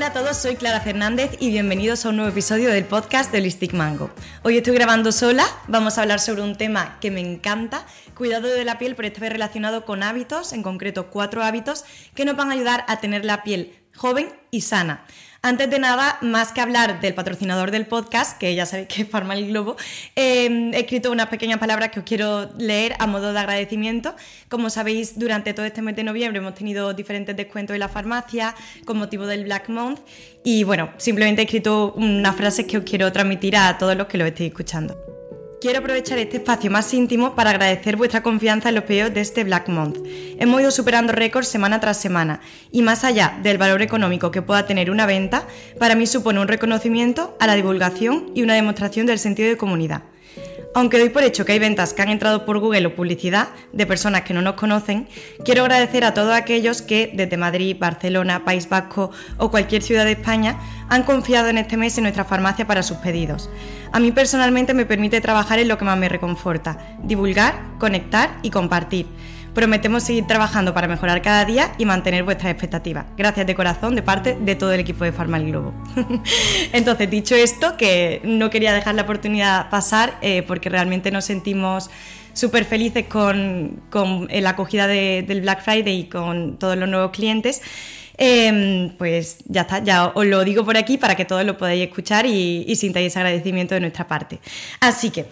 Hola a todos, soy Clara Fernández y bienvenidos a un nuevo episodio del podcast de Holistic Mango. Hoy estoy grabando sola, vamos a hablar sobre un tema que me encanta, cuidado de la piel, pero esta vez relacionado con hábitos, en concreto cuatro hábitos que nos van a ayudar a tener la piel joven y sana. Antes de nada, más que hablar del patrocinador del podcast, que ya sabéis que es Farma el Globo, eh, he escrito unas pequeñas palabras que os quiero leer a modo de agradecimiento. Como sabéis, durante todo este mes de noviembre hemos tenido diferentes descuentos en la farmacia con motivo del Black Month. Y bueno, simplemente he escrito unas frases que os quiero transmitir a todos los que lo estéis escuchando. Quiero aprovechar este espacio más íntimo para agradecer vuestra confianza en los pedidos de este Black Month. Hemos ido superando récords semana tras semana y más allá del valor económico que pueda tener una venta, para mí supone un reconocimiento a la divulgación y una demostración del sentido de comunidad. Aunque doy por hecho que hay ventas que han entrado por Google o publicidad de personas que no nos conocen, quiero agradecer a todos aquellos que desde Madrid, Barcelona, País Vasco o cualquier ciudad de España han confiado en este mes en nuestra farmacia para sus pedidos. A mí personalmente me permite trabajar en lo que más me reconforta, divulgar, conectar y compartir. Prometemos seguir trabajando para mejorar cada día y mantener vuestras expectativas. Gracias de corazón de parte de todo el equipo de Farma el Globo. Entonces, dicho esto, que no quería dejar la oportunidad pasar eh, porque realmente nos sentimos súper felices con, la acogida del Black Friday y con todos los nuevos clientes. Em, pues ya está, ya os lo digo por aquí para que todos lo podáis escuchar y, y sintáis agradecimiento de nuestra parte. Así que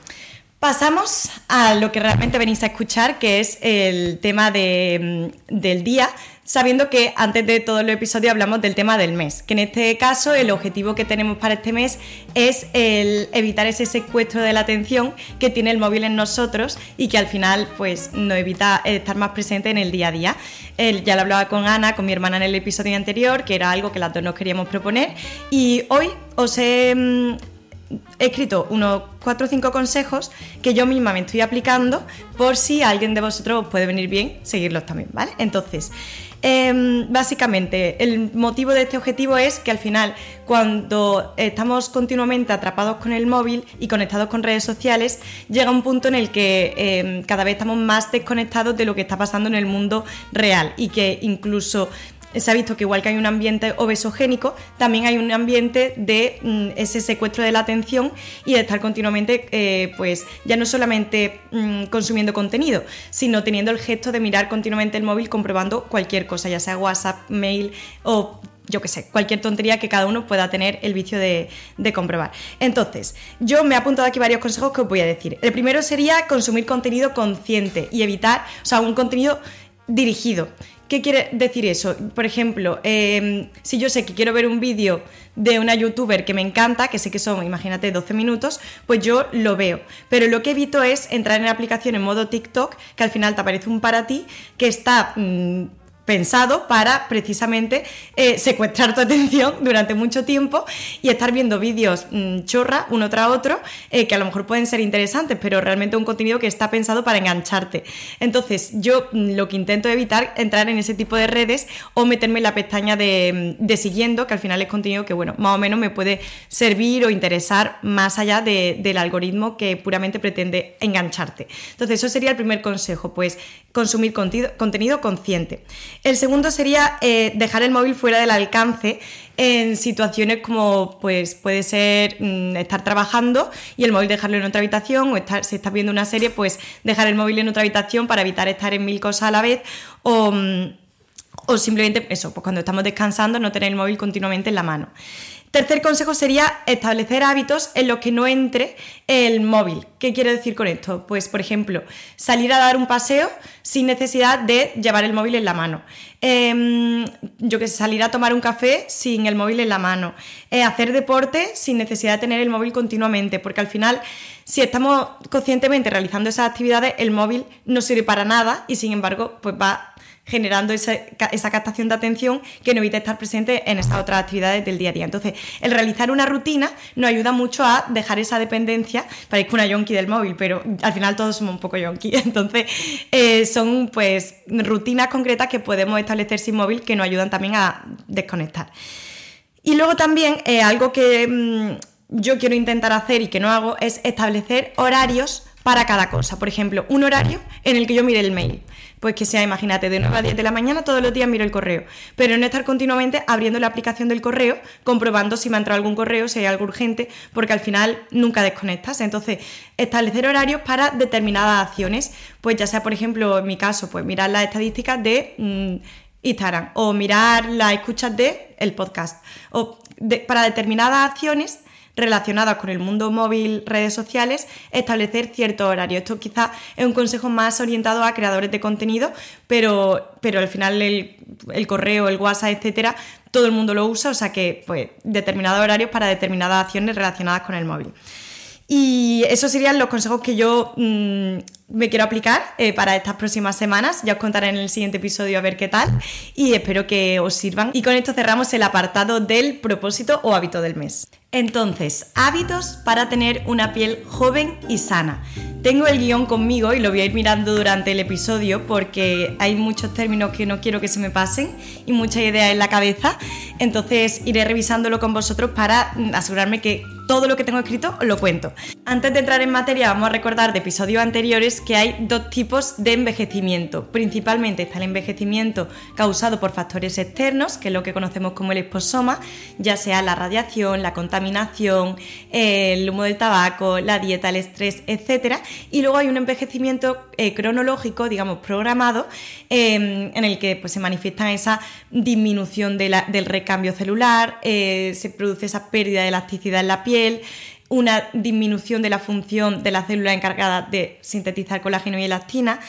Pasamos a lo que realmente venís a escuchar, que es el tema mm, del día, sabiendo que antes de todo el episodio hablamos del tema del mes, que en este caso el objetivo que tenemos para este mes es el evitar ese secuestro de la atención que tiene el móvil en nosotros y que al final pues nos evita estar más presente en el día a día. ya lo hablaba con Ana, con mi hermana en el episodio anterior, que era algo que las dos nos queríamos proponer y hoy os he mm, he escrito unos cuatro o cinco consejos que yo misma me estoy aplicando por si alguien de vosotros os puede venir bien seguirlos también, ¿vale? Entonces, em, básicamente, el motivo de este objetivo es que al final, cuando estamos continuamente atrapados con el móvil y conectados con redes sociales, llega un punto en el que em, cada vez estamos más desconectados de lo que está pasando en el mundo real y que incluso se ha visto que igual que hay un ambiente obesogénico, también hay un ambiente de mm, ese secuestro de la atención y de estar continuamente, eh, pues ya no solamente mm, consumiendo contenido, sino teniendo el gesto de mirar continuamente el móvil comprobando cualquier cosa, ya sea WhatsApp, mail o yo qué sé, cualquier tontería que cada uno pueda tener el vicio de, de, comprobar. Entonces, yo me he apuntado aquí varios consejos que os voy a decir. El primero sería consumir contenido consciente y evitar, o sea, un contenido dirigido. ¿Qué quiere decir eso? Por ejemplo, em, si yo sé que quiero ver un vídeo de una youtuber que me encanta, que sé que son, imagínate, 12 minutos, pues yo lo veo. Pero lo que evito es entrar en la aplicación en modo TikTok, que al final te aparece un para ti, que está mm, pensado para precisamente eh, secuestrar tu atención durante mucho tiempo y estar viendo vídeos mm, chorra uno tras otro eh, que a lo mejor pueden ser interesantes, pero realmente un contenido que está pensado para engancharte. Entonces, yo mm, lo que intento evitar entrar en ese tipo de redes o meterme en la pestaña de, mm, siguiendo, que al final es contenido que, bueno, más o menos me puede servir o interesar más allá del algoritmo que puramente pretende engancharte. Entonces, eso sería el primer consejo, pues consumir contenido consciente. El segundo sería eh, dejar el móvil fuera del alcance en situaciones como pues puede ser mm, estar trabajando y el móvil dejarlo en otra habitación o estar, si estás viendo una serie, pues dejar el móvil en otra habitación para evitar estar en mil cosas a la vez o, mm, o simplemente eso, pues cuando estamos descansando no tener el móvil continuamente en la mano. Tercer consejo sería establecer hábitos en los que no entre el móvil. ¿Qué quiero decir con esto? Pues, por ejemplo, salir a dar un paseo sin necesidad de llevar el móvil en la mano. Em, yo que sé, salir a tomar un café sin el móvil en la mano. Eh, hacer deporte sin necesidad de tener el móvil continuamente, porque al final, si estamos conscientemente realizando esas actividades, el móvil no sirve para nada y sin embargo, pues va generando esa, captación de atención que nos evita estar presente en esas otras actividades del día a día. Entonces, el realizar una rutina nos ayuda mucho a dejar esa dependencia, parezco una yonki del móvil, pero al final todos somos un poco yonki, entonces eh, son pues rutinas concretas que podemos establecer sin móvil que nos ayudan también a desconectar. Y luego también eh, algo que mm, yo quiero intentar hacer y que no hago es establecer horarios para cada cosa. Por ejemplo, un horario en el que yo mire el mail. Pues que sea, imagínate, de 9 a 10 de la mañana todos los días miro el correo, pero no estar continuamente abriendo la aplicación del correo, comprobando si me ha entrado algún correo, si hay algo urgente, porque al final nunca desconectas. Entonces, establecer horarios para determinadas acciones, pues ya sea, por ejemplo, en mi caso, pues mirar las estadísticas de... Mm, Instagram o mirar las escuchas de el podcast o para determinadas acciones relacionadas con el mundo móvil, redes sociales, establecer cierto horario. Esto quizás es un consejo más orientado a creadores de contenido, pero, pero al final el, el, correo, el WhatsApp, etcétera, todo el mundo lo usa, o sea que pues determinados horarios para determinadas acciones relacionadas con el móvil. Y esos serían los consejos que yo mm, me quiero aplicar eh, para estas próximas semanas. Ya os contaré en el siguiente episodio a ver qué tal y espero que os sirvan. Y con esto cerramos el apartado del propósito o hábito del mes. Entonces, hábitos para tener una piel joven y sana. Tengo el guion conmigo y lo voy a ir mirando durante el episodio porque hay muchos términos que no quiero que se me pasen y muchas ideas en la cabeza. Entonces iré revisándolo con vosotros para mm, asegurarme que todo lo que tengo escrito lo cuento. Antes de entrar en materia, vamos a recordar de episodios anteriores que hay dos tipos de envejecimiento. Principalmente está el envejecimiento causado por factores externos, que es lo que conocemos como el esposoma, ya sea la radiación, la contaminación, el humo del tabaco, la dieta, el estrés, etc. Y luego hay un envejecimiento eh, cronológico, digamos, programado, em, en el que pues, se manifiesta esa disminución del recambio celular, eh, se produce esa pérdida de elasticidad en la piel, una disminución de la función de la célula encargada de sintetizar colágeno y elastina.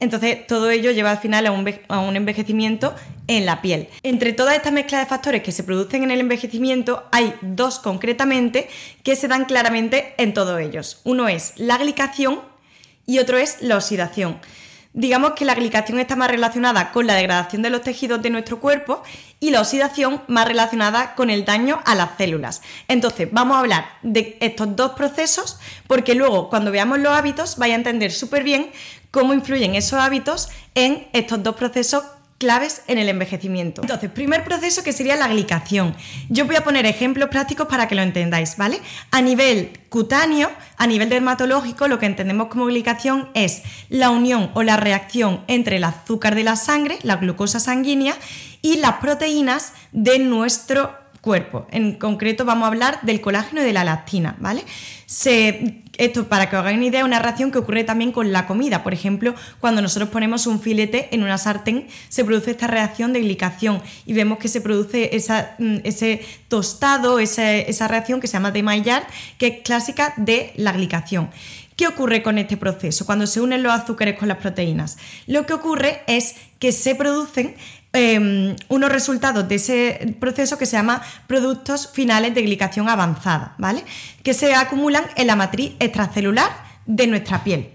Entonces, todo ello lleva al final a un, envejecimiento en la piel. Entre toda esta mezcla de factores que se producen en el envejecimiento, hay dos concretamente que se dan claramente en todos ellos. Uno es la glicación y otro es la oxidación. Digamos que la glicación está más relacionada con la degradación de los tejidos de nuestro cuerpo y la oxidación más relacionada con el daño a las células. Entonces, vamos a hablar de estos dos procesos porque luego cuando veamos los hábitos vais a entender súper bien cómo influyen esos hábitos en estos dos procesos claves en el envejecimiento. Entonces, primer proceso que sería la glicación. Yo voy a poner ejemplos prácticos para que lo entendáis, ¿vale? A nivel cutáneo, a nivel dermatológico, lo que entendemos como glicación es la unión o la reacción entre el azúcar de la sangre, la glucosa sanguínea, y las proteínas de nuestro cuerpo. En concreto vamos a hablar del colágeno y de la lactina, ¿vale? Esto, para que os hagáis una idea, una reacción que ocurre también con la comida. Por ejemplo, cuando nosotros ponemos un filete en una sartén, se produce esta reacción de glicación y vemos que se produce mm, ese tostado, esa, reacción que se llama de Maillard, que es clásica de la glicación. ¿Qué ocurre con este proceso cuando se unen los azúcares con las proteínas? Lo que ocurre es que se producen Em, unos resultados de ese proceso que se llama productos finales de glicación avanzada, ¿vale? Que se acumulan en la matriz extracelular de nuestra piel.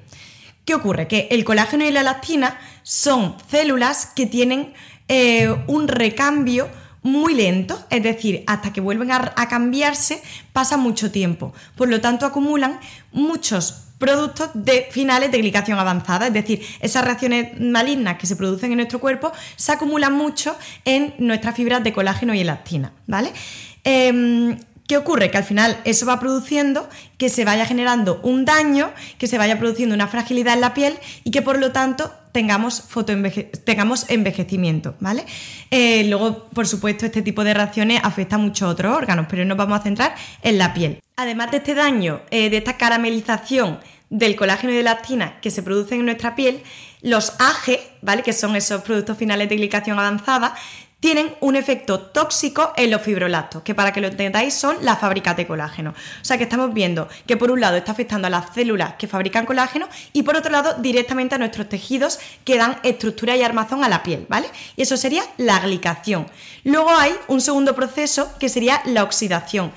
¿Qué ocurre? Que el colágeno y la elastina son células que tienen eh, un recambio muy lento, es decir, hasta que vuelven a, a cambiarse pasa mucho tiempo. Por lo tanto, acumulan muchos productos de finales de glicación avanzada, es decir, esas reacciones malignas que se producen en nuestro cuerpo se acumulan mucho en nuestras fibras de colágeno y elastina, ¿vale? Em, ¿Qué ocurre? Que al final eso va produciendo que se vaya generando un daño, que se vaya produciendo una fragilidad en la piel y que por lo tanto tengamos, tengamos envejecimiento, ¿vale? Eh, luego, por supuesto, este tipo de reacciones afecta a muchos otros órganos, pero nos vamos a centrar en la piel. Además de este daño, eh, de esta caramelización del colágeno y de la actina que se producen en nuestra piel, los AGE, ¿vale? Que son esos productos finales de glicación avanzada, tienen un efecto tóxico en los fibrolactos, que para que lo entendáis son las fábricas de colágeno. O sea que estamos viendo que por un lado está afectando a las células que fabrican colágeno y por otro lado directamente a nuestros tejidos que dan estructura y armazón a la piel, ¿vale? Y eso sería la glicación. Luego hay un segundo proceso que sería la oxidación.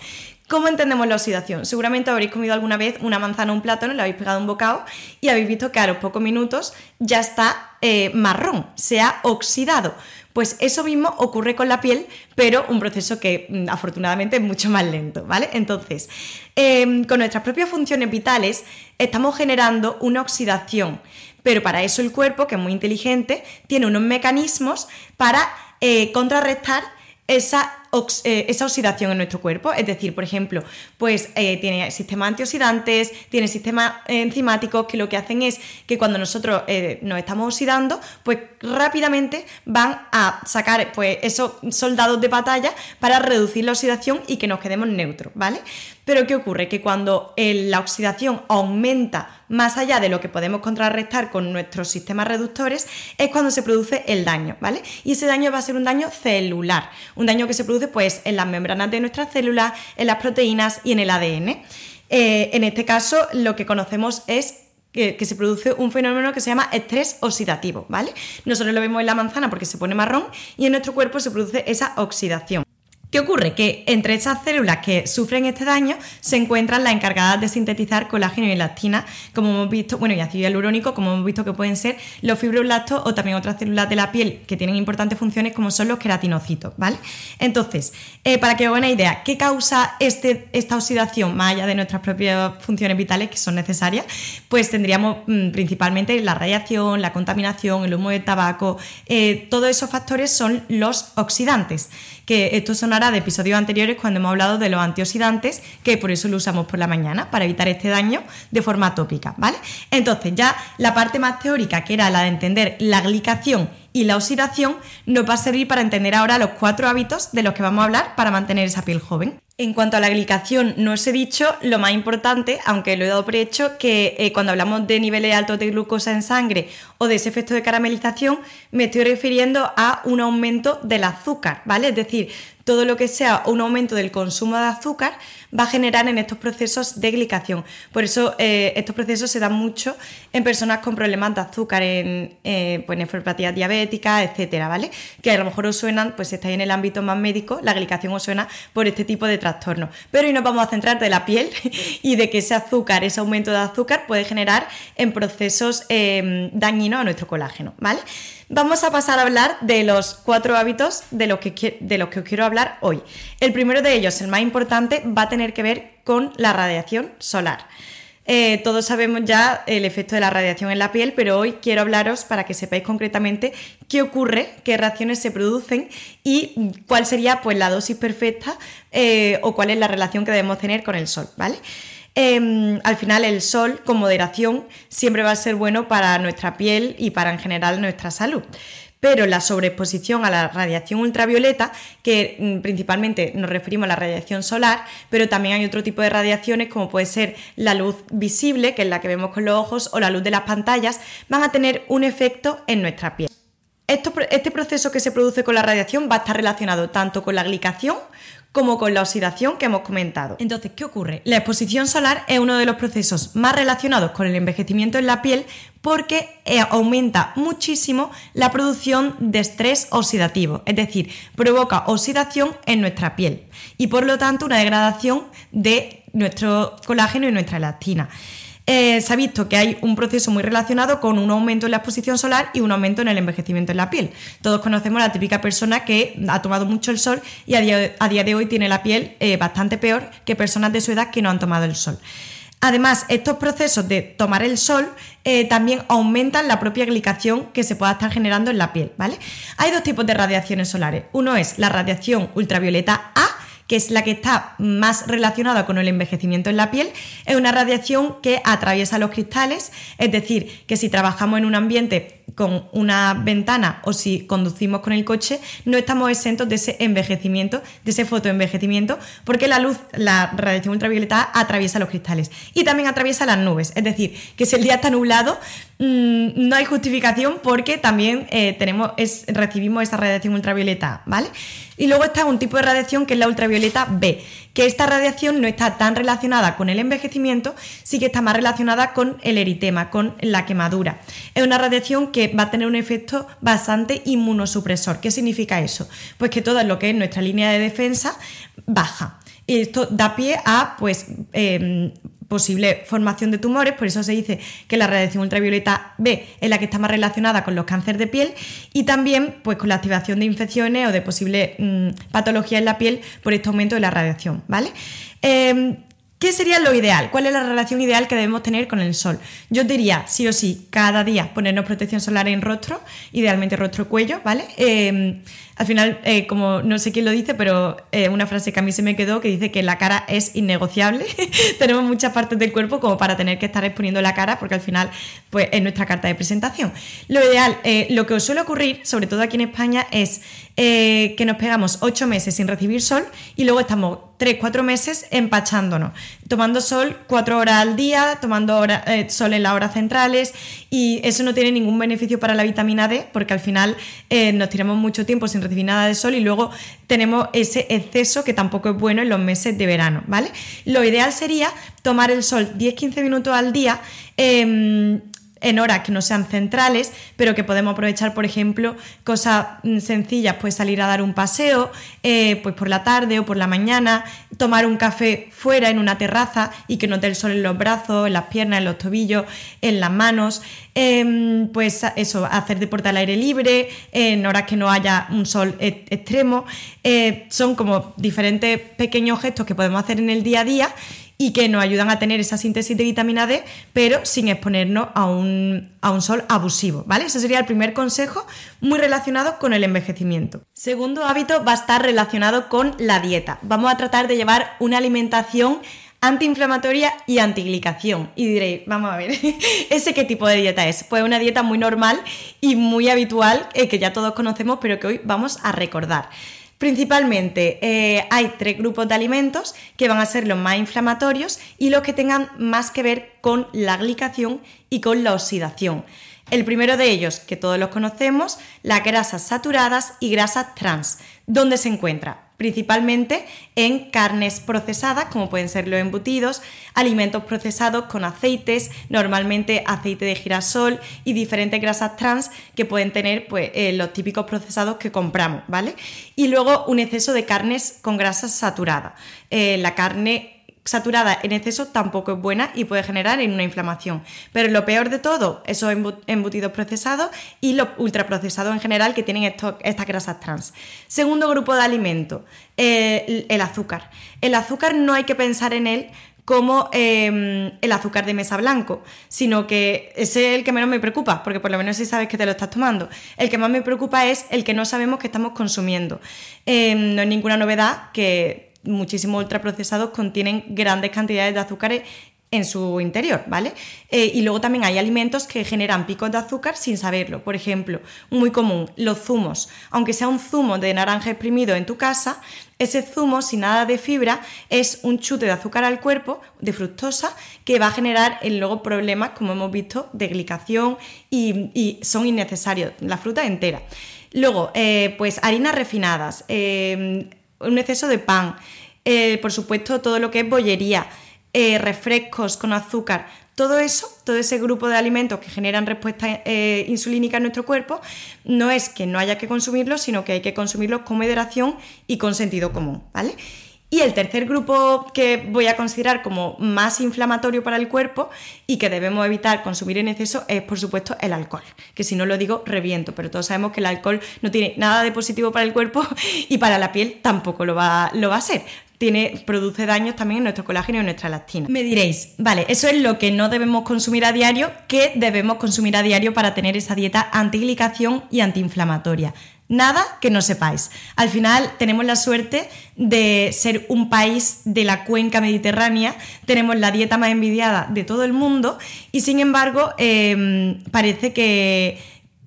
¿Cómo entendemos la oxidación? Seguramente habréis comido alguna vez una manzana o un plátano, le habéis pegado un bocado y habéis visto que a los pocos minutos ya está eh, marrón, se ha oxidado. Pues eso mismo ocurre con la piel, pero un proceso que mm, afortunadamente es mucho más lento, ¿vale? Entonces, em, con nuestras propias funciones vitales estamos generando una oxidación, pero para eso el cuerpo, que es muy inteligente, tiene unos mecanismos para eh, contrarrestar esa eh, esa oxidación en nuestro cuerpo. Es decir, por ejemplo, pues eh, tiene sistemas antioxidantes, tiene sistemas enzimáticos que lo que hacen es que cuando nosotros eh, nos estamos oxidando, pues rápidamente van a sacar pues, esos soldados de batalla para reducir la oxidación y que nos quedemos neutros, ¿vale? Pero ¿qué ocurre? Que cuando la oxidación aumenta más allá de lo que podemos contrarrestar con nuestros sistemas reductores, es cuando se produce el daño, ¿vale? Y ese daño va a ser un daño celular, un daño que se produce pues en las membranas de nuestras células, en las proteínas y en el ADN. Eh, en este caso, lo que conocemos es que, se produce un fenómeno que se llama estrés oxidativo, ¿vale? Nosotros lo vemos en la manzana porque se pone marrón y en nuestro cuerpo se produce esa oxidación. ¿Qué ocurre? Que entre esas células que sufren este daño se encuentran las encargadas de sintetizar colágeno y elastina, como hemos visto, bueno, y ácido hialurónico, como hemos visto que pueden ser los fibroblastos o también otras células de la piel que tienen importantes funciones como son los queratinocitos, ¿vale? Entonces, eh, para que os una idea, ¿qué causa este, esta oxidación más allá de nuestras propias funciones vitales que son necesarias? Pues tendríamos mm, principalmente la radiación, la contaminación, el humo de tabaco, eh, todos esos factores son los oxidantes que esto de episodios anteriores cuando hemos hablado de los antioxidantes, que por eso lo usamos por la mañana, para evitar este daño de forma tópica, ¿vale? Entonces ya la parte más teórica, que era la de entender la glicación y la oxidación, nos va a servir para entender ahora los cuatro hábitos de los que vamos a hablar para mantener esa piel joven. En cuanto a la glicación, no os he dicho lo más importante, aunque lo he dado por hecho, que eh, cuando hablamos de niveles altos de glucosa en sangre o de ese efecto de caramelización, me estoy refiriendo a un aumento del azúcar, ¿vale? Es decir, todo lo que sea un aumento del consumo de azúcar va a generar en estos procesos de glicación. Por eso eh, estos procesos se dan mucho en personas con problemas de azúcar, en eh, pues, nefropatías diabéticas, etcétera, ¿vale? Que a lo mejor os suenan, pues si estáis en el ámbito más médico, la glicación os suena por este tipo de trastornos. Pero hoy nos vamos a centrar de la piel y de que ese azúcar, ese aumento de azúcar puede generar en procesos eh, dañinos a nuestro colágeno, ¿vale? Vamos a pasar a hablar de los cuatro hábitos de los, que, de los que os quiero hablar hoy. El primero de ellos, el más importante, va a tener que ver con la radiación solar. Eh, todos sabemos ya el efecto de la radiación en la piel, pero hoy quiero hablaros para que sepáis concretamente qué ocurre, qué reacciones se producen y cuál sería pues, la dosis perfecta eh, o cuál es la relación que debemos tener con el sol, ¿vale? Em, al final el sol con moderación siempre va a ser bueno para nuestra piel y para en general nuestra salud. Pero la sobreexposición a la radiación ultravioleta, que mm, principalmente nos referimos a la radiación solar, pero también hay otro tipo de radiaciones como puede ser la luz visible, que es la que vemos con los ojos, o la luz de las pantallas, van a tener un efecto en nuestra piel. este proceso que se produce con la radiación va a estar relacionado tanto con la glicación como con la oxidación que hemos comentado. Entonces, ¿qué ocurre? La exposición solar es uno de los procesos más relacionados con el envejecimiento en la piel porque eh, aumenta muchísimo la producción de estrés oxidativo, es decir, provoca oxidación en nuestra piel y por lo tanto una degradación de nuestro colágeno y nuestra elastina. Eh, se ha visto que hay un proceso muy relacionado con un aumento en la exposición solar y un aumento en el envejecimiento en la piel. Todos conocemos a la típica persona que ha tomado mucho el sol y a día, de hoy tiene la piel eh, bastante peor que personas de su edad que no han tomado el sol. Además, estos procesos de tomar el sol eh, también aumentan la propia glicación que se pueda estar generando en la piel, ¿vale? Hay dos tipos de radiaciones solares. Uno es la radiación ultravioleta A, que es la que está más relacionada con el envejecimiento en la piel, es una radiación que atraviesa los cristales, es decir, que si trabajamos en un ambiente con una ventana o si conducimos con el coche, no estamos exentos de ese envejecimiento, de ese fotoenvejecimiento, porque la luz, la radiación ultravioleta atraviesa los cristales y también atraviesa las nubes. Es decir, que si el día está nublado, mm, no hay justificación porque también eh, tenemos, recibimos esa radiación ultravioleta, ¿vale? Y luego está un tipo de radiación que es la ultravioleta B, que esta radiación no está tan relacionada con el envejecimiento, sí que está más relacionada con el eritema, con la quemadura. Es una radiación que va a tener un efecto bastante inmunosupresor. ¿Qué significa eso? Pues que todo lo que es nuestra línea de defensa baja. Y esto da pie a pues, em, posible formación de tumores, por eso se dice que la radiación ultravioleta B es la que está más relacionada con los cánceres de piel y también pues, con la activación de infecciones o de posible mm, patología en la piel por este aumento de la radiación, ¿vale? Em, ¿Qué sería lo ideal? ¿Cuál es la relación ideal que debemos tener con el sol? Yo diría, sí o sí, cada día ponernos protección solar en rostro, idealmente rostro y cuello, ¿vale? Eh, al final, eh, como no sé quién lo dice, pero eh, una frase que a mí se me quedó que dice que la cara es innegociable. Tenemos muchas partes del cuerpo como para tener que estar exponiendo la cara, porque al final pues, es nuestra carta de presentación. Lo ideal, eh, lo que os suele ocurrir, sobre todo aquí en España, es que nos pegamos ocho meses sin recibir sol y luego estamos tres, cuatro meses empachándonos, tomando sol cuatro horas al día, tomando sol en las horas centrales y eso no tiene ningún beneficio para la vitamina D porque al final nos tiramos mucho tiempo sin recibir de sol y luego tenemos ese exceso que tampoco es bueno en los meses de verano, ¿vale? Lo ideal sería tomar el sol 10-15 minutos al día. Em, en horas que no sean centrales, pero que podemos aprovechar, por ejemplo, cosas mm, sencillas, pues salir a dar un paseo, eh, pues por la tarde o por la mañana, tomar un café fuera en una terraza y que no dé el sol en los brazos, en las piernas, en los tobillos, en las manos, em, pues eso, hacer deporte al aire libre, en horas que no haya un sol e-, extremo, eh, son como diferentes pequeños gestos que podemos hacer en el día a día y que nos ayudan a tener esa síntesis de vitamina D, pero sin exponernos a un, sol abusivo, ¿vale? Ese sería el primer consejo, muy relacionado con el envejecimiento. Segundo hábito va a estar relacionado con la dieta. Vamos a tratar de llevar una alimentación antiinflamatoria y antiglicación. Y diréis, vamos a ver, ¿ese qué tipo de dieta es? Pues una dieta muy normal y muy habitual, eh, que ya todos conocemos, pero que hoy vamos a recordar. Principalmente eh, hay tres grupos de alimentos que van a ser los más inflamatorios y los que tengan más que ver con la glicación y con la oxidación. El primero de ellos, que todos los conocemos, las grasas saturadas y grasas trans. ¿Dónde se encuentra? principalmente en carnes procesadas, como pueden ser los embutidos, alimentos procesados con aceites, normalmente aceite de girasol y diferentes grasas trans que pueden tener pues, eh, los típicos procesados que compramos, ¿vale? Y luego un exceso de carnes con grasas saturadas. Eh, la carne saturada en exceso tampoco es buena y puede generar una inflamación. Pero lo peor de todo, esos embutidos procesados y los ultraprocesados en general que tienen estas grasas trans. Segundo grupo de alimentos, eh, el azúcar. El azúcar no hay que pensar en él como em, el azúcar de mesa blanco, sino que es el que menos me preocupa, porque por lo menos si sabes que te lo estás tomando. El que más me preocupa es el que no sabemos que estamos consumiendo. Em, no es ninguna novedad que muchísimos ultraprocesados contienen grandes cantidades de azúcares en su interior, ¿vale? Eh, y luego también hay alimentos que generan picos de azúcar sin saberlo. Por ejemplo, muy común, los zumos. Aunque sea un zumo de naranja exprimido en tu casa, ese zumo sin nada de fibra es un chute de azúcar al cuerpo, de fructosa, que va a generar luego problemas, como hemos visto, de glicación y, son innecesarios, la fruta entera. Luego, eh, pues harinas refinadas, eh, un exceso de pan, eh, por supuesto todo lo que es bollería, eh, refrescos con azúcar, todo eso, todo ese grupo de alimentos que generan respuesta eh, insulínica en nuestro cuerpo, no es que no haya que consumirlos, sino que hay que consumirlos con moderación y con sentido común, ¿vale? Y el tercer grupo que voy a considerar como más inflamatorio para el cuerpo y que debemos evitar consumir en exceso es, por supuesto, el alcohol. Que si no lo digo, reviento, pero todos sabemos que el alcohol no tiene nada de positivo para el cuerpo y para la piel tampoco lo va, lo va a ser. Tiene, produce daños también en nuestro colágeno y en nuestra lactina. Me diréis, vale, eso es lo que no debemos consumir a diario, ¿qué debemos consumir a diario para tener esa dieta antiglicación y antiinflamatoria? Nada que no sepáis. Al final tenemos la suerte de ser un país de la cuenca mediterránea, tenemos la dieta más envidiada de todo el mundo y sin embargo em, parece que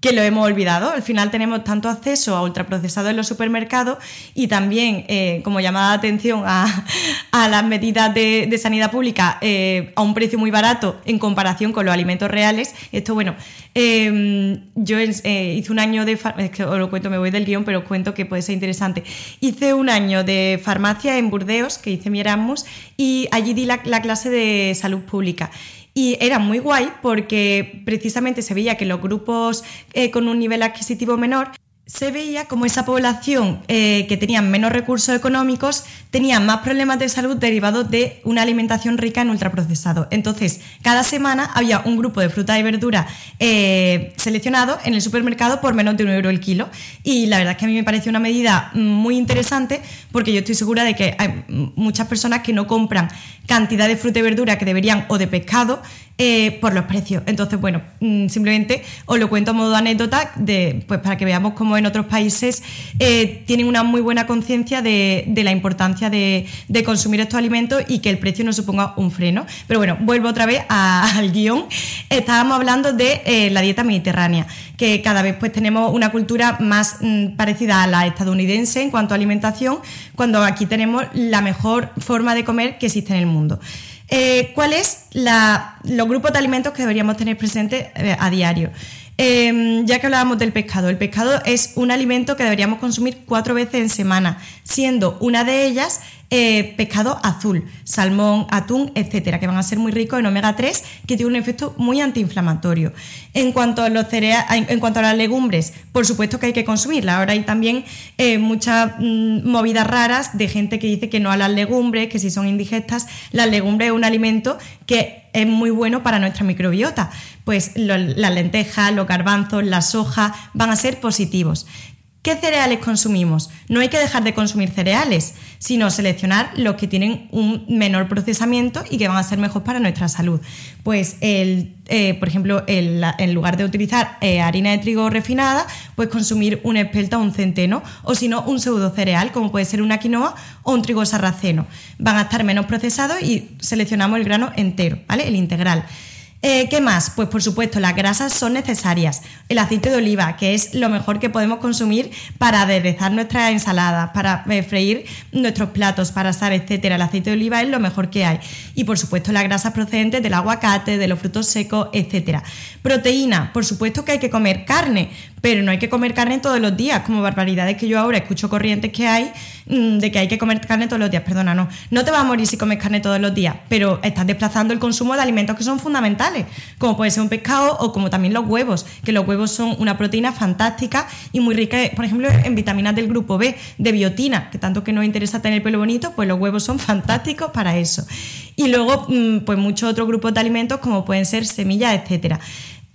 que lo hemos olvidado. Al final tenemos tanto acceso a ultraprocesados en los supermercados y también, eh, como llamada de atención a, las medidas de, sanidad pública, eh, a un precio muy barato en comparación con los alimentos reales. Esto, bueno, em, yo eh, hice un año de... Es que os lo cuento, me voy del guion, pero os cuento que puede ser interesante. Hice un año de farmacia en Burdeos, que hice mi Erasmus, y allí di la, la clase de salud pública. Y era muy guay porque precisamente se veía que los grupos eh, con un nivel adquisitivo menor se veía como esa población eh, que tenía menos recursos económicos tenía más problemas de salud derivados de una alimentación rica en ultraprocesados. Entonces, cada semana había un grupo de fruta y verdura eh, seleccionado en el supermercado por menos de un euro el kilo. Y la verdad es que a mí me parece una medida muy interesante porque yo estoy segura de que hay muchas personas que no compran cantidad de fruta y verdura que deberían o de pescado eh, por los precios. Entonces, bueno, mm, simplemente os lo cuento a modo de anécdota pues para que veamos cómo en otros países eh, tienen una muy buena conciencia de, la importancia de, consumir estos alimentos y que el precio no suponga un freno. Pero bueno, vuelvo otra vez al guion. Estábamos hablando de eh, la dieta mediterránea, que cada vez pues tenemos una cultura más mm, parecida a la estadounidense en cuanto a alimentación, cuando aquí tenemos la mejor forma de comer que existe en el mundo. Eh, ¿Cuáles los grupos de alimentos que deberíamos tener presentes eh, a diario? Em, ya que hablábamos del pescado, el pescado es un alimento que deberíamos consumir cuatro veces en semana, siendo una de ellas eh, pescado azul, salmón, atún, etcétera, que van a ser muy ricos en omega 3, que tiene un efecto muy antiinflamatorio. En cuanto a los en cuanto a las legumbres, por supuesto que hay que consumirlas. Ahora hay también eh, muchas mm, movidas raras de gente que dice que no a las legumbres, que si son indigestas, las legumbres es un alimento que es muy bueno para nuestra microbiota. Pues las lentejas, los garbanzos, la soja van a ser positivos. ¿Qué cereales consumimos? No hay que dejar de consumir cereales, sino seleccionar los que tienen un menor procesamiento y que van a ser mejor para nuestra salud. Pues, el, eh, por ejemplo, en lugar de utilizar eh, harina de trigo refinada, pues consumir un espelta o un centeno, o si no, un pseudo cereal, como puede ser una quinoa o un trigo sarraceno. Van a estar menos procesados y seleccionamos el grano entero, ¿vale? El integral. Eh, ¿Qué más? Pues por supuesto, las grasas son necesarias. El aceite de oliva, que es lo mejor que podemos consumir para aderezar nuestras ensaladas, para eh, freír nuestros platos, para asar, etcétera. El aceite de oliva es lo mejor que hay. Y por supuesto, las grasas procedentes del aguacate, de los frutos secos, etcétera. Proteína, por supuesto que hay que comer carne, pero no hay que comer carne todos los días, como barbaridades que yo ahora escucho corrientes que hay mm, de que hay que comer carne todos los días. Perdona, no. No te vas a morir si comes carne todos los días, pero estás desplazando el consumo de alimentos que son fundamentales, como puede ser un pescado o como también los huevos, que los huevos son una proteína fantástica y muy rica, por ejemplo, en vitaminas del grupo B, de biotina, que tanto que nos interesa tener pelo bonito, pues los huevos son fantásticos para eso. Y luego, mm, pues muchos otros grupos de alimentos como pueden ser semillas, etcétera.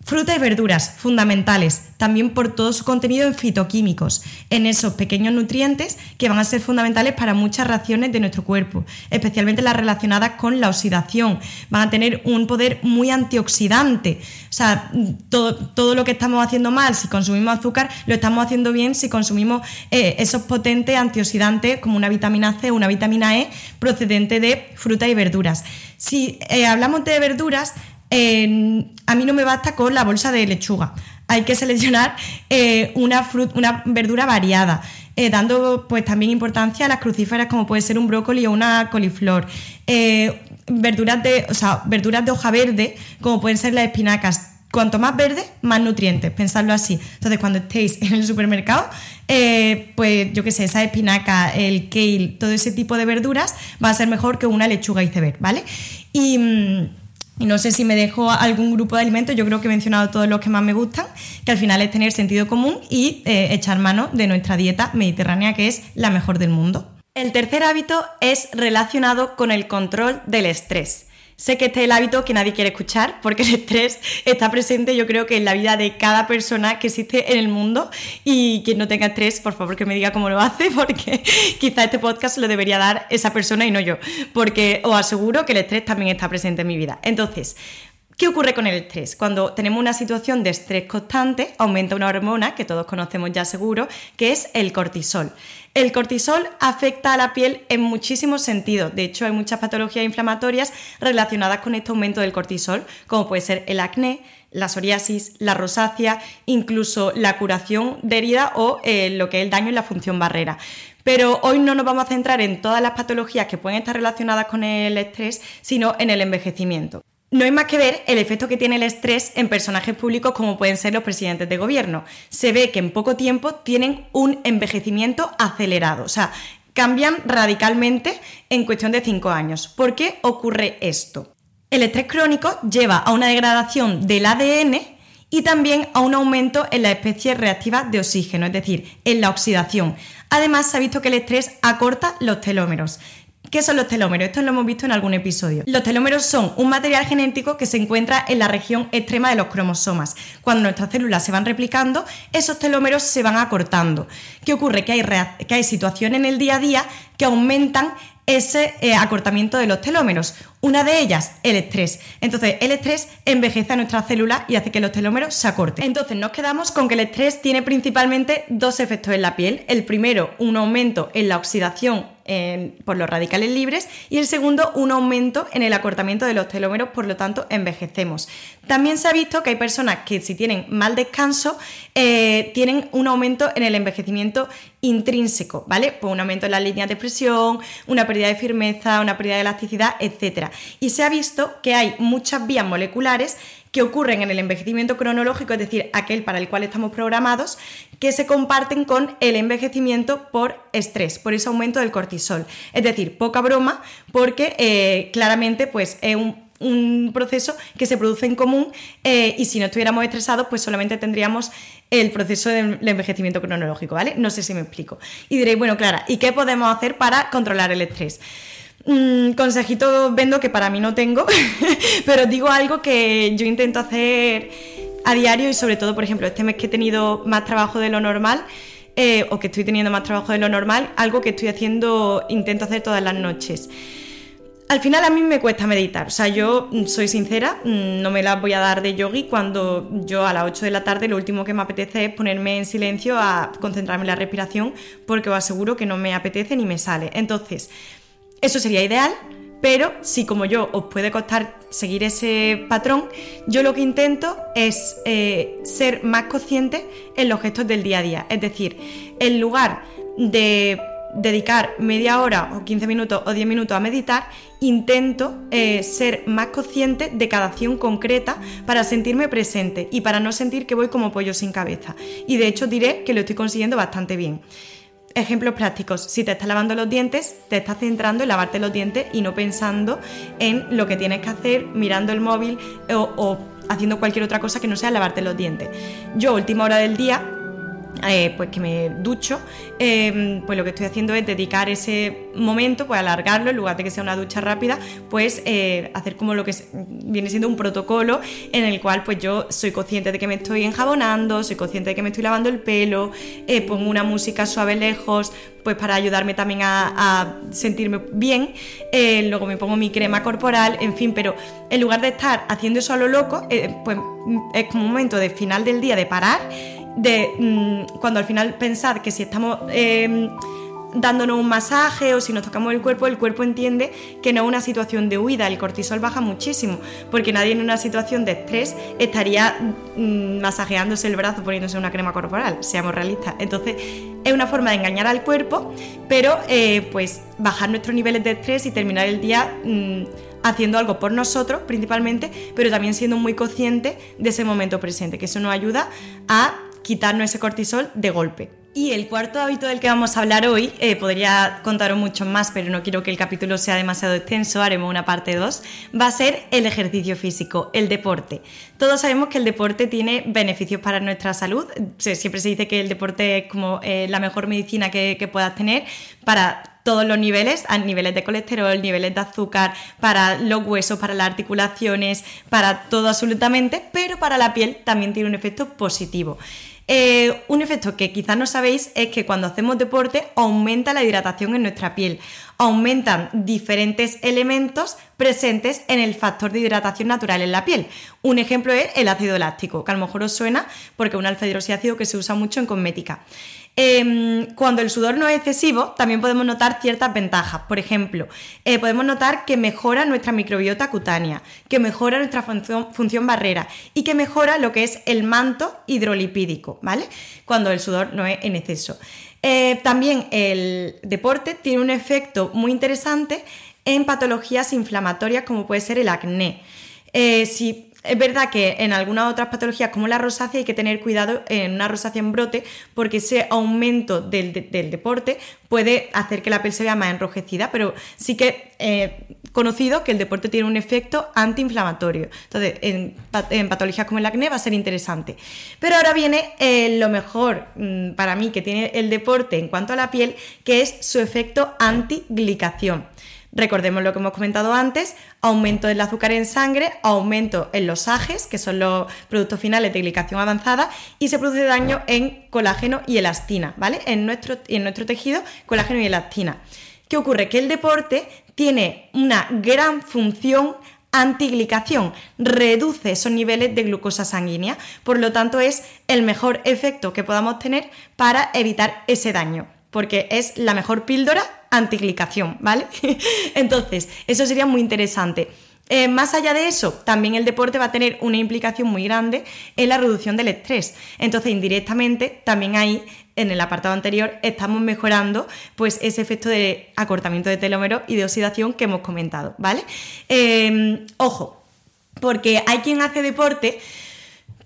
Fruta y verduras, fundamentales, también por todo su contenido en fitoquímicos, en esos pequeños nutrientes que van a ser fundamentales para muchas reacciones de nuestro cuerpo, especialmente las relacionadas con la oxidación. Van a tener un poder muy antioxidante. O sea, todo, lo que estamos haciendo mal, si consumimos azúcar, lo estamos haciendo bien si consumimos eh, esos potentes antioxidantes como una vitamina C o una vitamina E procedente de fruta y verduras. Si eh, hablamos de verduras, a mí no me basta con la bolsa de lechuga. Hay que seleccionar eh, una, una verdura variada, eh, dando pues también importancia a las crucíferas como puede ser un brócoli o una coliflor. Eh, verduras, de, verduras de hoja verde como pueden ser las espinacas. Cuanto más verde, más nutrientes, pensadlo así. Entonces, cuando estéis en el supermercado, pues yo qué sé, esa espinaca, el kale, todo ese tipo de verduras va a ser mejor que una lechuga iceberg, ¿vale? Y mm, y no sé si me dejo algún grupo de alimentos, yo creo que he mencionado todos los que más me gustan, que al final es tener sentido común y eh, echar mano de nuestra dieta mediterránea, que es la mejor del mundo. El tercer hábito es relacionado con el control del estrés. Sé que este es el hábito que nadie quiere escuchar porque el estrés está presente yo creo que en la vida de cada persona que existe en el mundo y quien no tenga estrés, por favor que me diga cómo lo hace porque quizá este podcast lo debería dar esa persona y no yo, porque os aseguro que el estrés también está presente en mi vida. Entonces, ¿Qué ocurre con el estrés? Cuando tenemos una situación de estrés constante, aumenta una hormona que todos conocemos ya seguro, que es el cortisol. El cortisol afecta a la piel en muchísimos sentidos. De hecho, hay muchas patologías inflamatorias relacionadas con este aumento del cortisol, como puede ser el acné, la psoriasis, la rosácea, incluso la curación de herida o eh, lo que es el daño en la función barrera. Pero hoy no nos vamos a centrar en todas las patologías que pueden estar relacionadas con el estrés, sino en el envejecimiento. No hay más que ver el efecto que tiene el estrés en personajes públicos como pueden ser los presidentes de gobierno. Se ve que en poco tiempo tienen un envejecimiento acelerado, o sea, cambian radicalmente en cuestión de cinco años. ¿Por qué ocurre esto? El estrés crónico lleva a una degradación del ADN y también a un aumento en la especie reactiva de oxígeno, es decir, en la oxidación. Además, se ha visto que el estrés acorta los telómeros. ¿Qué son los telómeros? Esto lo hemos visto en algún episodio. Los telómeros son un material genético que se encuentra en la región extrema de los cromosomas. Cuando nuestras células se van replicando, esos telómeros se van acortando. ¿Qué ocurre? Que hay, que hay situaciones en el día a día que aumentan ese eh, acortamiento de los telómeros. Una de ellas, el estrés. Entonces, el estrés envejece a nuestras células y hace que los telómeros se acorten. Entonces, nos quedamos con que el estrés tiene principalmente dos efectos en la piel. El primero, un aumento en la oxidación por los radicales libres y el segundo un aumento en el acortamiento de los telómeros, por lo tanto envejecemos. También se ha visto que hay personas que si tienen mal descanso eh, tienen un aumento en el envejecimiento intrínseco, ¿vale? Pues un aumento en las líneas de expresión, una pérdida de firmeza, una pérdida de elasticidad, etc. Y se ha visto que hay muchas vías moleculares que ocurren en el envejecimiento cronológico, es decir, aquel para el cual estamos programados, que se comparten con el envejecimiento por estrés, por ese aumento del cortisol. Es decir, poca broma, porque eh, claramente pues, es un proceso que se produce en común eh, y si no estuviéramos estresados, pues solamente tendríamos el proceso de envejecimiento cronológico, ¿vale? No sé si me explico. Y diréis, bueno, Clara, ¿y qué podemos hacer para controlar el estrés? Mm, consejito vendo que para mí no tengo, pero digo algo que yo intento hacer a diario y sobre todo, por ejemplo, este mes que he tenido más trabajo de lo normal, eh, o que estoy teniendo más trabajo de lo normal, algo que estoy haciendo, intento hacer todas las noches. Al final a mí me cuesta meditar, o sea, yo soy sincera, mm, no me las voy a dar de yogi cuando yo a las 8 de la tarde lo último que me apetece es ponerme en silencio a concentrarme en la respiración porque os aseguro que no me apetece ni me sale. Entonces, eso sería ideal, pero si como yo os puede costar seguir ese patrón, yo lo que intento es eh, ser más consciente en los gestos del día a día. Es decir, en lugar de dedicar media hora o 15 minutos o 10 minutos a meditar, intento eh, ser más consciente de cada acción concreta para sentirme presente y para no sentir que voy como pollo sin cabeza. Y de hecho diré que lo estoy consiguiendo bastante bien. Ejemplos prácticos. Si te estás lavando los dientes, te estás centrando en lavarte los dientes y no pensando en lo que tienes que hacer mirando el móvil o, o haciendo cualquier otra cosa que no sea lavarte los dientes. Yo, última hora del día, eh, pues que me ducho, em, pues lo que estoy haciendo es dedicar ese momento, pues alargarlo, en lugar de que sea una ducha rápida, pues eh, hacer como lo que viene siendo un protocolo en el cual pues yo soy consciente de que me estoy enjabonando, soy consciente de que me estoy lavando el pelo, eh, pongo una música suave lejos, pues para ayudarme también a, sentirme bien, luego me pongo mi crema corporal, en fin, pero en lugar de estar haciendo eso a lo loco, pues es como un momento de final del día de parar de mm, cuando al final pensar que si estamos em, dándonos un masaje o si nos tocamos el cuerpo, el cuerpo entiende que no es una situación de huida, el cortisol baja muchísimo, porque nadie en una situación de estrés estaría mm, masajeándose el brazo poniéndose una crema corporal, seamos realistas. Entonces es una forma de engañar al cuerpo, pero eh, pues bajar nuestros niveles de estrés y terminar el día... Mm, haciendo algo por nosotros principalmente, pero también siendo muy consciente de ese momento presente, que eso nos ayuda a quitarnos ese cortisol de golpe. Y el cuarto hábito del que vamos a hablar hoy, eh, podría contaros mucho más, pero no quiero que el capítulo sea demasiado extenso, haremos una parte 2, va a ser el ejercicio físico, el deporte. Todos sabemos que el deporte tiene beneficios para nuestra salud, siempre se dice que el deporte es como eh, la mejor medicina que, que puedas tener para todos los niveles, a niveles de colesterol, niveles de azúcar, para los huesos, para las articulaciones, para todo absolutamente, pero para la piel también tiene un efecto positivo. Eh, un efecto que quizás no sabéis es que cuando hacemos deporte aumenta la hidratación en nuestra piel, aumentan diferentes elementos presentes en el factor de hidratación natural en la piel. Un ejemplo es el ácido láctico, que a lo mejor os suena porque es un alfa que se usa mucho en cosmética. Em, cuando el sudor no es excesivo, también podemos notar ciertas ventajas. Por ejemplo, eh, podemos notar que mejora nuestra microbiota cutánea, que mejora nuestra función, barrera y que mejora lo que es el manto hidrolipídico, ¿vale? Cuando el sudor no es en exceso. Eh, también el deporte tiene un efecto muy interesante en patologías inflamatorias como puede ser el acné. Eh, si es verdad que en algunas otras patologías como la rosácea hay que tener cuidado en una rosácea en brote porque ese aumento del, deporte puede hacer que la piel se vea más enrojecida, pero sí que eh, conocido que el deporte tiene un efecto antiinflamatorio. Entonces, en, patologías como el acné va a ser interesante. Pero ahora viene eh, lo mejor mm, para mí que tiene el deporte en cuanto a la piel, que es su efecto antiglicación. Recordemos lo que hemos comentado antes, aumento del azúcar en sangre, aumento en los AGES, que son los productos finales de glicación avanzada, y se produce daño en colágeno y elastina, ¿vale? En nuestro, en nuestro tejido, colágeno y elastina. ¿Qué ocurre? Que el deporte tiene una gran función antiglicación, reduce esos niveles de glucosa sanguínea, por lo tanto es el mejor efecto que podamos tener para evitar ese daño porque es la mejor píldora antiglicación, ¿vale? Entonces, eso sería muy interesante. Eh, más allá de eso, también el deporte va a tener una implicación muy grande en la reducción del estrés. Entonces, indirectamente, también ahí, en el apartado anterior, estamos mejorando pues, ese efecto de acortamiento de telómero y de oxidación que hemos comentado, ¿vale? Eh, ojo, porque hay quien hace deporte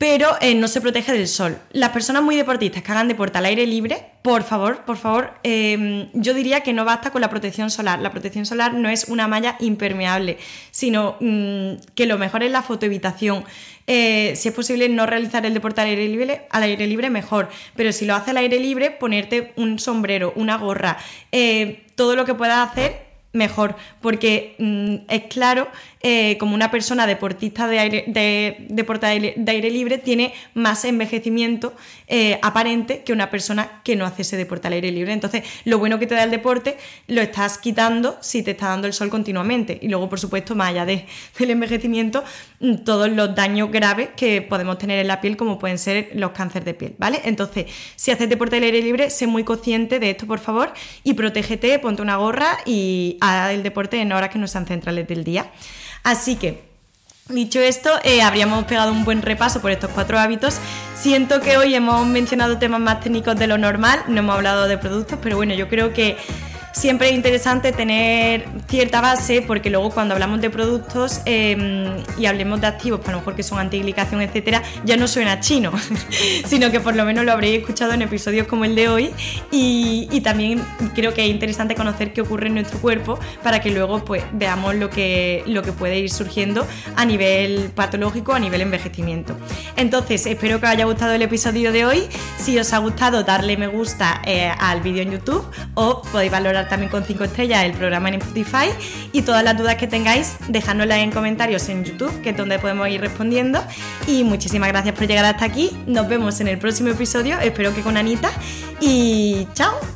pero eh, no se protege del sol. Las personas muy deportistas que hagan deporte al aire libre, por favor, por favor, em, yo diría que no basta con la protección solar. La protección solar no es una malla impermeable, sino mm, que lo mejor es la fotoevitación. Eh, si es posible no realizar el deporte al aire libre, al aire libre mejor, pero si lo hace al aire libre, ponerte un sombrero, una gorra, eh, todo lo que puedas hacer mejor, porque mm, es claro, eh, como una persona deportista de aire, de, de aire, libre tiene más envejecimiento eh, aparente que una persona que no hace ese deporte al aire libre. Entonces, lo bueno que te da el deporte lo estás quitando si te está dando el sol continuamente. Y luego, por supuesto, más allá de, del envejecimiento, todos los daños graves que podemos tener en la piel, como pueden ser los cánceres de piel, ¿vale? Entonces, si haces deporte al aire libre, sé muy consciente de esto, por favor, y protégete, ponte una gorra y haz el deporte en horas que no sean centrales del día. Así que, dicho esto, eh, habríamos pegado un buen repaso por estos cuatro hábitos. Siento que hoy hemos mencionado temas más técnicos de lo normal, no hemos hablado de productos, pero bueno, yo creo que siempre es interesante tener cierta base porque luego cuando hablamos de productos em, y hablemos de activos, por lo mejor que son antiglicación, etcétera, ya no suena chino, sino que por lo menos lo habréis escuchado en episodios como el de hoy y, también creo que es interesante conocer qué ocurre en nuestro cuerpo para que luego pues veamos lo que, lo que puede ir surgiendo a nivel patológico, a nivel envejecimiento. Entonces, espero que os haya gustado el episodio de hoy. Si os ha gustado, darle me gusta eh, al vídeo en YouTube o podéis valorar también con 5 estrellas el programa en Spotify y todas las dudas que tengáis, dejádnoslas en comentarios en YouTube, que es donde podemos ir respondiendo. Y muchísimas gracias por llegar hasta aquí. Nos vemos en el próximo episodio, espero que con Anita. Y chao.